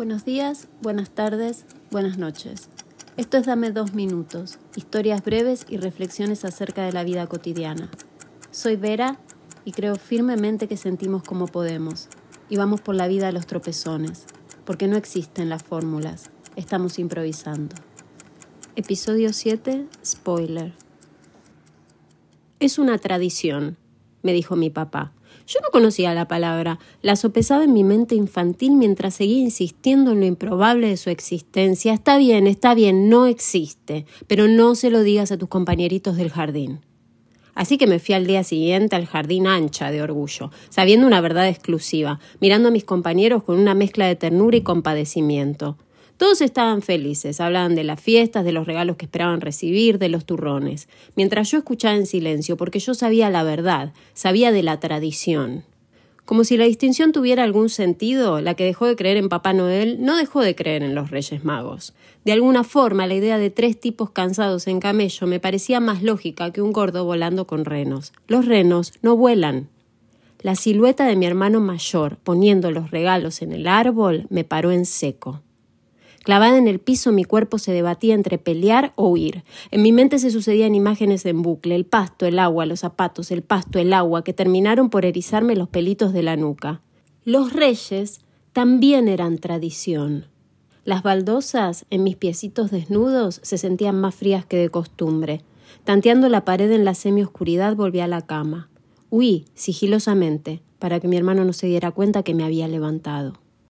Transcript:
Buenos días, buenas tardes, buenas noches. Esto es Dame dos minutos, historias breves y reflexiones acerca de la vida cotidiana. Soy Vera y creo firmemente que sentimos como podemos y vamos por la vida a los tropezones, porque no existen las fórmulas, estamos improvisando. Episodio 7, spoiler. Es una tradición, me dijo mi papá. Yo no conocía la palabra, la sopesaba en mi mente infantil mientras seguía insistiendo en lo improbable de su existencia. Está bien, está bien, no existe, pero no se lo digas a tus compañeritos del jardín. Así que me fui al día siguiente al jardín ancha de orgullo, sabiendo una verdad exclusiva, mirando a mis compañeros con una mezcla de ternura y compadecimiento. Todos estaban felices, hablaban de las fiestas, de los regalos que esperaban recibir, de los turrones, mientras yo escuchaba en silencio, porque yo sabía la verdad, sabía de la tradición. Como si la distinción tuviera algún sentido, la que dejó de creer en Papá Noel no dejó de creer en los Reyes Magos. De alguna forma, la idea de tres tipos cansados en camello me parecía más lógica que un gordo volando con renos. Los renos no vuelan. La silueta de mi hermano mayor, poniendo los regalos en el árbol, me paró en seco. Clavada en el piso, mi cuerpo se debatía entre pelear o huir. En mi mente se sucedían imágenes en bucle, el pasto, el agua, los zapatos, el pasto, el agua, que terminaron por erizarme los pelitos de la nuca. Los reyes también eran tradición. Las baldosas en mis piecitos desnudos se sentían más frías que de costumbre. Tanteando la pared en la semioscuridad volví a la cama. Huí sigilosamente para que mi hermano no se diera cuenta que me había levantado.